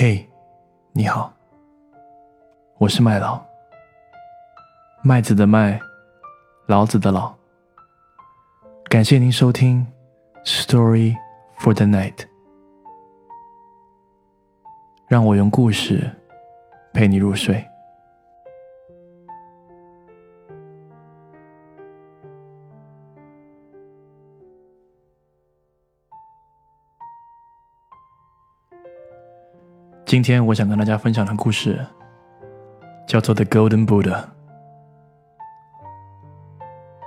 嘿，你好，我是麦老，麦子的麦，老子的老。感谢您收听《Story for the Night》，让我用故事陪你入睡。今天我想跟大家分享的故事叫做《The Golden Buddha》，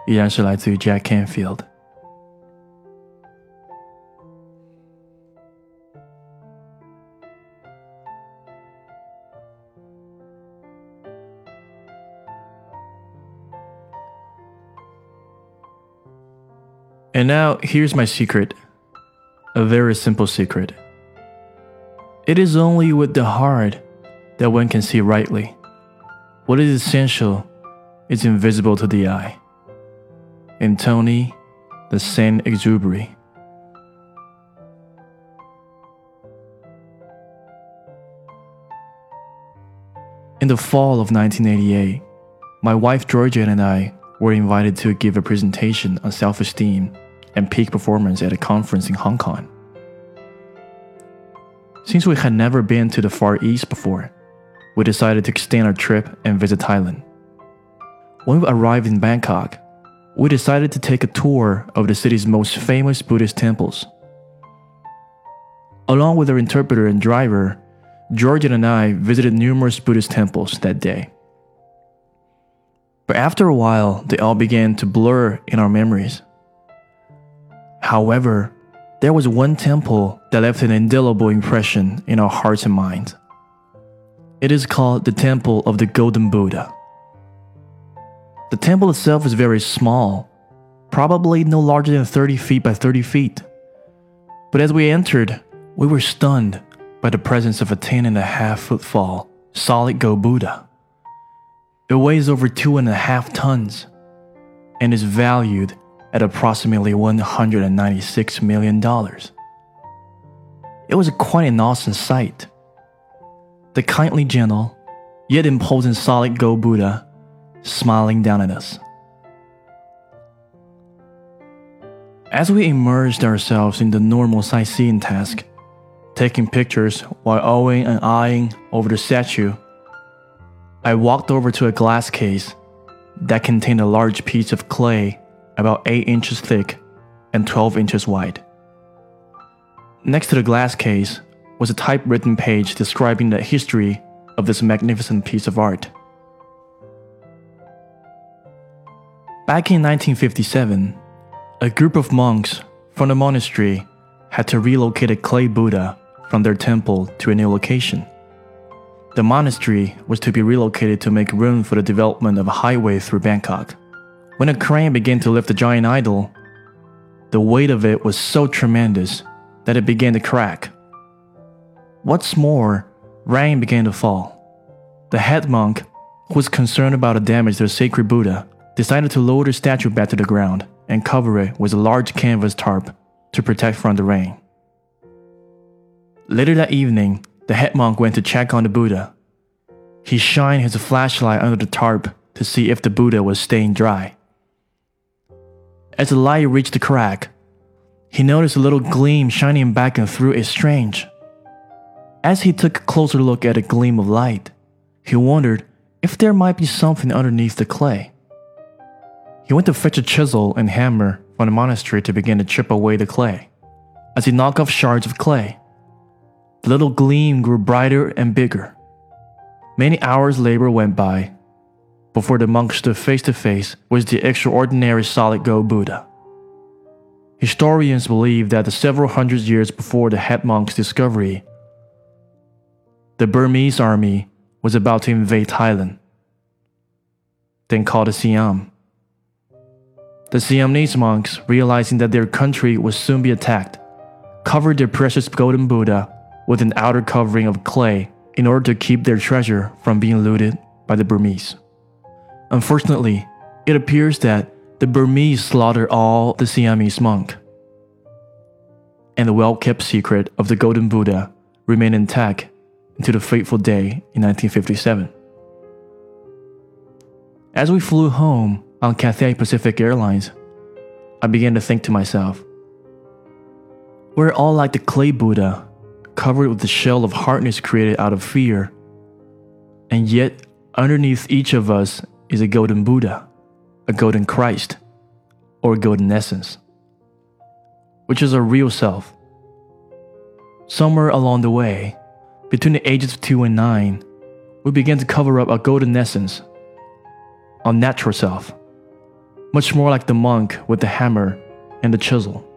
依然是来自于 Jack Canfield。And now, here's my secret a very simple secret. It is only with the heart that one can see rightly. What is essential is invisible to the eye. In Tony, the Saint Exupery. In the fall of 1988, my wife Georgia and I were invited to give a presentation on self esteem and peak performance at a conference in Hong Kong. Since we had never been to the Far East before, we decided to extend our trip and visit Thailand. When we arrived in Bangkok, we decided to take a tour of the city's most famous Buddhist temples. Along with our interpreter and driver, Georgia and I visited numerous Buddhist temples that day. But after a while, they all began to blur in our memories. However, there was one temple that left an indelible impression in our hearts and minds. It is called the Temple of the Golden Buddha. The temple itself is very small, probably no larger than 30 feet by 30 feet. But as we entered, we were stunned by the presence of a 10 and a half foot tall, solid gold Buddha. It weighs over two and a half tons and is valued at approximately $196 million. It was quite an awesome sight. The kindly gentle, yet imposing solid gold Buddha smiling down at us. As we immersed ourselves in the normal sightseeing task, taking pictures while owing and eyeing over the statue, I walked over to a glass case that contained a large piece of clay about 8 inches thick and 12 inches wide. Next to the glass case was a typewritten page describing the history of this magnificent piece of art. Back in 1957, a group of monks from the monastery had to relocate a clay Buddha from their temple to a new location. The monastery was to be relocated to make room for the development of a highway through Bangkok. When a crane began to lift the giant idol, the weight of it was so tremendous that it began to crack. What's more, rain began to fall. The head monk, who was concerned about the damage to the sacred Buddha, decided to lower the statue back to the ground and cover it with a large canvas tarp to protect from the rain. Later that evening, the head monk went to check on the Buddha. He shined his flashlight under the tarp to see if the Buddha was staying dry. As the light reached the crack, he noticed a little gleam shining back and through it strange. As he took a closer look at the gleam of light, he wondered if there might be something underneath the clay. He went to fetch a chisel and hammer from the monastery to begin to chip away the clay. As he knocked off shards of clay, the little gleam grew brighter and bigger. Many hours' labor went by before the monk stood face to face with the extraordinary solid gold Buddha. Historians believe that several hundred years before the head monk's discovery, the Burmese army was about to invade Thailand, then called the Siam. The Siamese monks, realizing that their country would soon be attacked, covered their precious golden Buddha with an outer covering of clay in order to keep their treasure from being looted by the Burmese. Unfortunately, it appears that the Burmese slaughtered all the Siamese monk. And the well kept secret of the Golden Buddha remained intact until the fateful day in 1957. As we flew home on Cathay Pacific Airlines, I began to think to myself, we're all like the clay Buddha, covered with the shell of hardness created out of fear. And yet, underneath each of us is a golden Buddha, a golden Christ, or a golden essence, which is our real self. Somewhere along the way, between the ages of 2 and 9, we began to cover up our golden essence, our natural self, much more like the monk with the hammer and the chisel.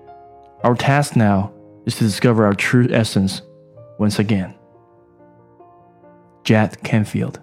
Our task now is to discover our true essence once again. Jack Canfield.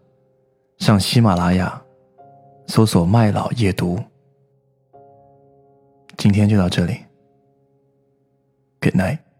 上喜马拉雅搜索麦老夜读。今天就到这里，Good night。